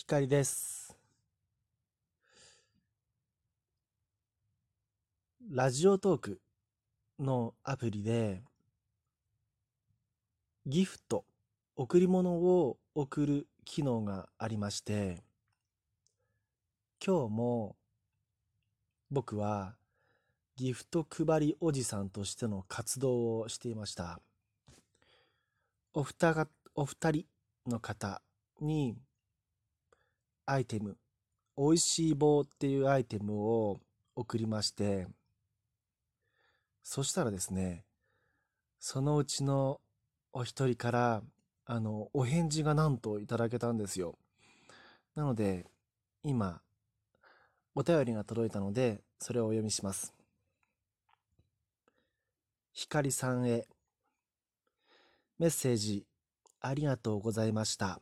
光です。ラジオトークのアプリでギフト、贈り物を送る機能がありまして、今日も僕はギフト配りおじさんとしての活動をしていました。お二がお二人の方にアイテム、美味しい棒っていうアイテムを送りまして、そしたらですね、そのうちのお一人から、あの、お返事がなんといただけたんですよ。なので、今、お便りが届いたので、それをお読みします。ひかりさんへ、メッセージ、ありがとうございました。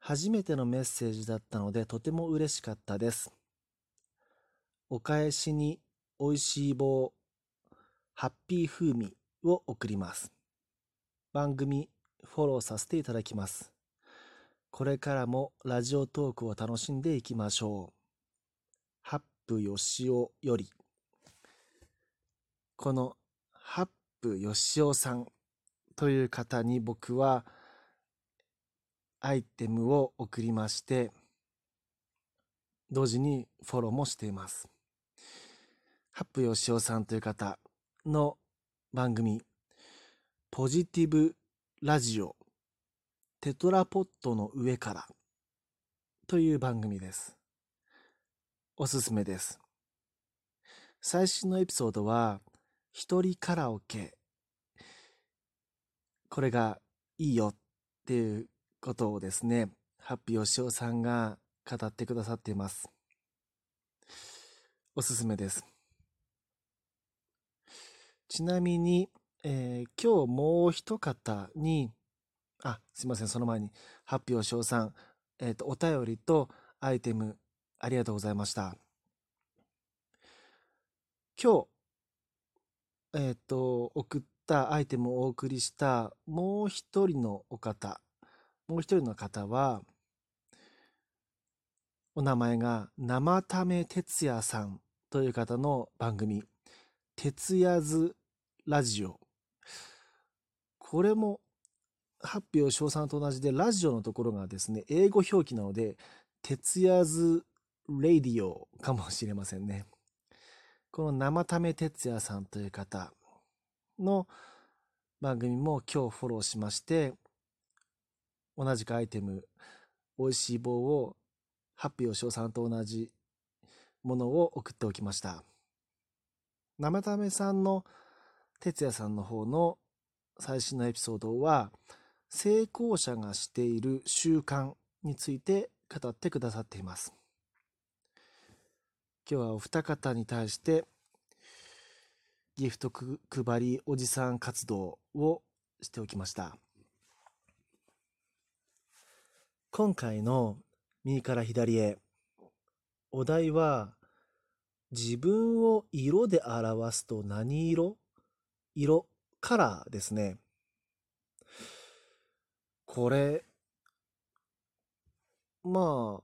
初めてのメッセージだったのでとても嬉しかったです。お返しに美味しい棒、ハッピー風味を送ります。番組フォローさせていただきます。これからもラジオトークを楽しんでいきましょう。ハップよしおより。このハップよしおさんという方に僕はアイテムを送りまして、同時にフォローもしています。ハップよしおさんという方の番組、ポジティブラジオ、テトラポットの上からという番組です。おすすめです。最新のエピソードは、一人カラオケ。これがいいよっていうことをですね、ハッピーよしおさんが語ってくださっています。おすすめです。ちなみに、えー今日もう一方に、あ、すいません、その前に、ハッピーよしおさん、えっ、と、お便りとアイテム、ありがとうございました。今日、えっ、と、送ったアイテムをお送りしたもう一人のお方、もう一人の方は、お名前が生ため哲也さんという方の番組、徹夜ずラジオ。これも、ハッピーを翔さんと同じで、ラジオのところがですね、英語表記なので、徹夜ずレディオかもしれませんね。この生ため哲也さんという方の番組も今日フォローしまして、同じくアイテム、美味しい棒を、ハッピーおしおさんと同じものを送っておきました。生ためさんの哲也さんの方の最新のエピソードは、成功者がしている習慣について語ってくださっています。今日はお二方に対して、ギフト配りおじさん活動をしておきました。今回の右から左へ、お題は、自分を色で表すと何色？色、カラーですね。これ、ま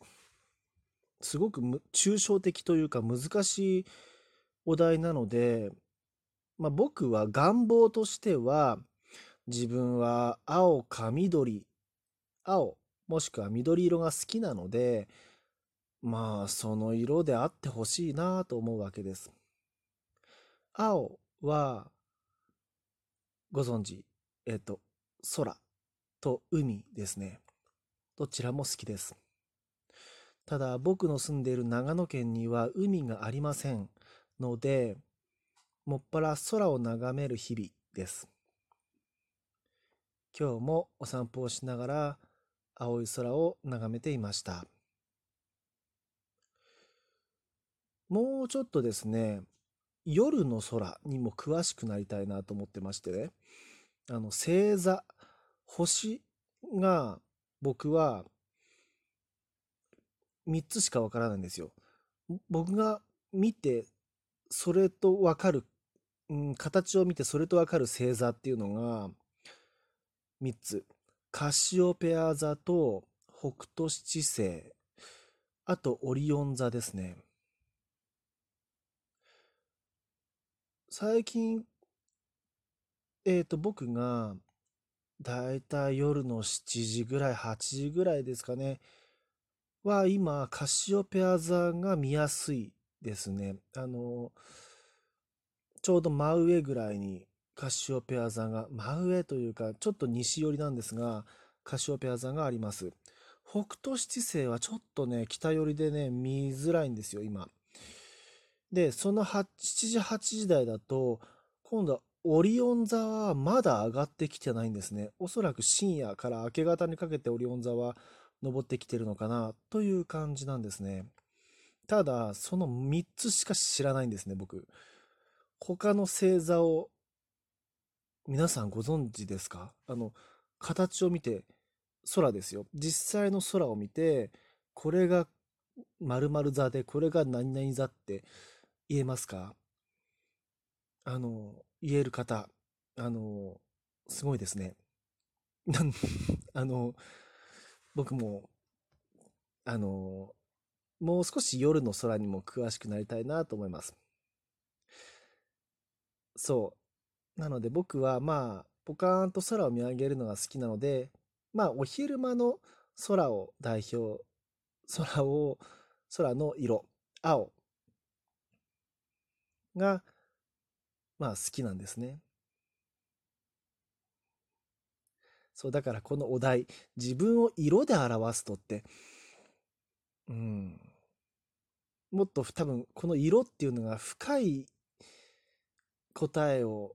あ、すごくむ抽象的というか難しいお題なので、まあ、僕は願望としては、自分は青か緑、青、もしくは緑色が好きなので、まあ、その色であってほしいなと思うわけです。青は、ご存知、えっと、空と海ですね。どちらも好きです。ただ、僕の住んでいる長野県には海がありませんので、もっぱら空を眺める日々です。今日もお散歩をしながら青い空を眺めていました。もうちょっとですね、夜の空にも詳しくなりたいなと思ってましてね、あの、星座、星が僕は3つしかわからないんですよ。僕が見て、それとわかる、うん、形を見てそれとわかる星座っていうのが3つ。カシオペア座と北斗七星、あとオリオン座ですね。最近、えっ、と、僕が、だいたい夜の7時ぐらい、8時ぐらいですかね。は、今、カシオペア座が見やすいですね。あの、ちょうど真上ぐらいにカシオペア座が、真上というか、ちょっと西寄りなんですが、カシオペア座があります。北斗七星はちょっとね、北寄りでね、見づらいんですよ、今。で、その7時、8時台だと、今度はオリオン座はまだ上がってきてないんですね。おそらく深夜から明け方にかけてオリオン座は登ってきてるのかなという感じなんですね。ただ、その3つしか知らないんですね、僕。他の星座を皆さんご存知ですか？あの、形を見て、空ですよ。実際の空を見て、これが〇〇座で、これが何々座って言えますか？あの、言える方、あの、すごいですね。あの、僕も、あの、もう少し夜の空にも詳しくなりたいなと思います。そう。なので僕はまあ、ポカーンと空を見上げるのが好きなので、まあ、お昼間の空を代表、空を、空の色、青が、まあ好きなんですね。そう、だからこのお題、自分を色で表すとって、うん、もっと多分この色っていうのが深い答えを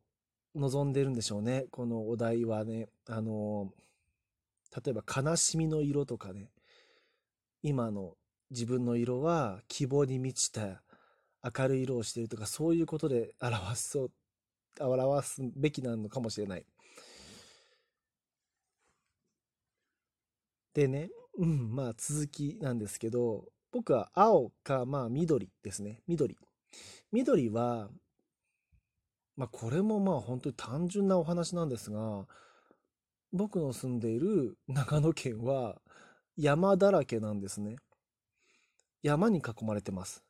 望んでるんでしょうね。このお題はね。あの、例えば悲しみの色とかね。今の自分の色は希望に満ちた明るい色をしているとか、そういうことで表そう、表すべきなのかもしれない。でね、うん、まあ続きなんですけど、僕は青か、まあ緑ですね。緑。緑は、まあこれもまあ本当に単純なお話なんですが、僕の住んでいる長野県は山だらけなんですね。山に囲まれてます。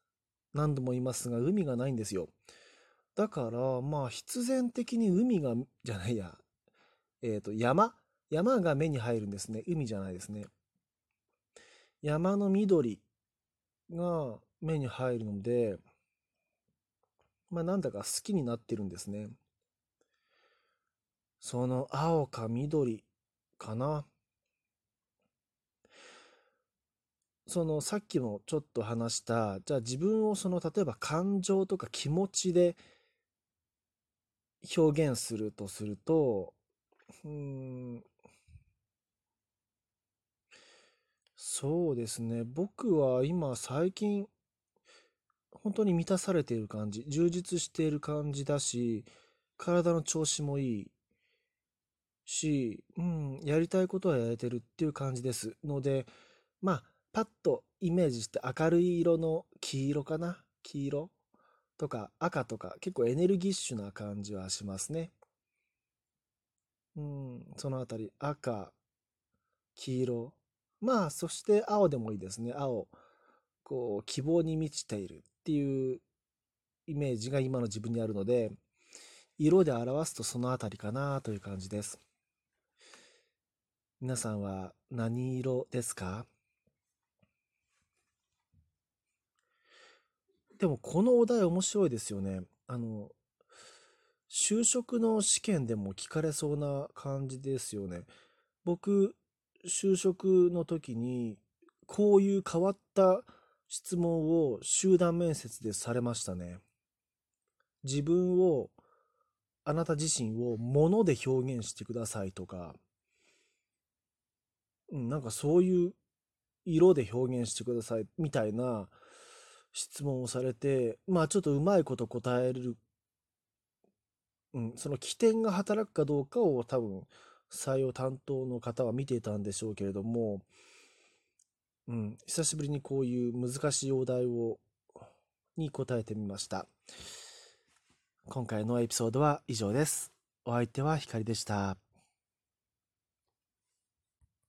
何度も言いますが、海がないんですよ。だから、まあ必然的に海が、じゃないや、えっ、ー、と、山、山が目に入るんですね。海じゃないですね。山の緑が目に入るので、まあなんだか好きになってるんですね。その青か緑かな。そのさっきもちょっと話した、じゃあ自分をその例えば感情とか気持ちで表現するとすると、うん、そうですね。僕は今最近本当に満たされている感じ、充実している感じだし、体の調子もいいし、うん、やりたいことはやれてるっていう感じです。ので、まあ、パッとイメージして明るい色の黄色かな？黄色？とか赤とか結構エネルギッシュな感じはしますね。うん、そのあたり赤、黄色、まあ、そして青でもいいですね。青。こう、希望に満ちているっていうイメージが今の自分にあるので、色で表すとそのあたりかなという感じです。皆さんは何色ですか？でもこのお題面白いですよね。あの、就職の試験でも聞かれそうな感じですよね。僕、就職の時に、こういう変わった質問を集団面接でされましたね。自分を、あなた自身を物で表現してくださいとか、うん、なんかそういう色で表現してくださいみたいな質問をされて、まあちょっとうまいこと答える、うん、その起点が働くかどうかを多分採用担当の方は見ていたんでしょうけれども、うん、久しぶりにこういう難しいお題を、に答えてみました。今回のエピソードは以上です。お相手はひかりでした。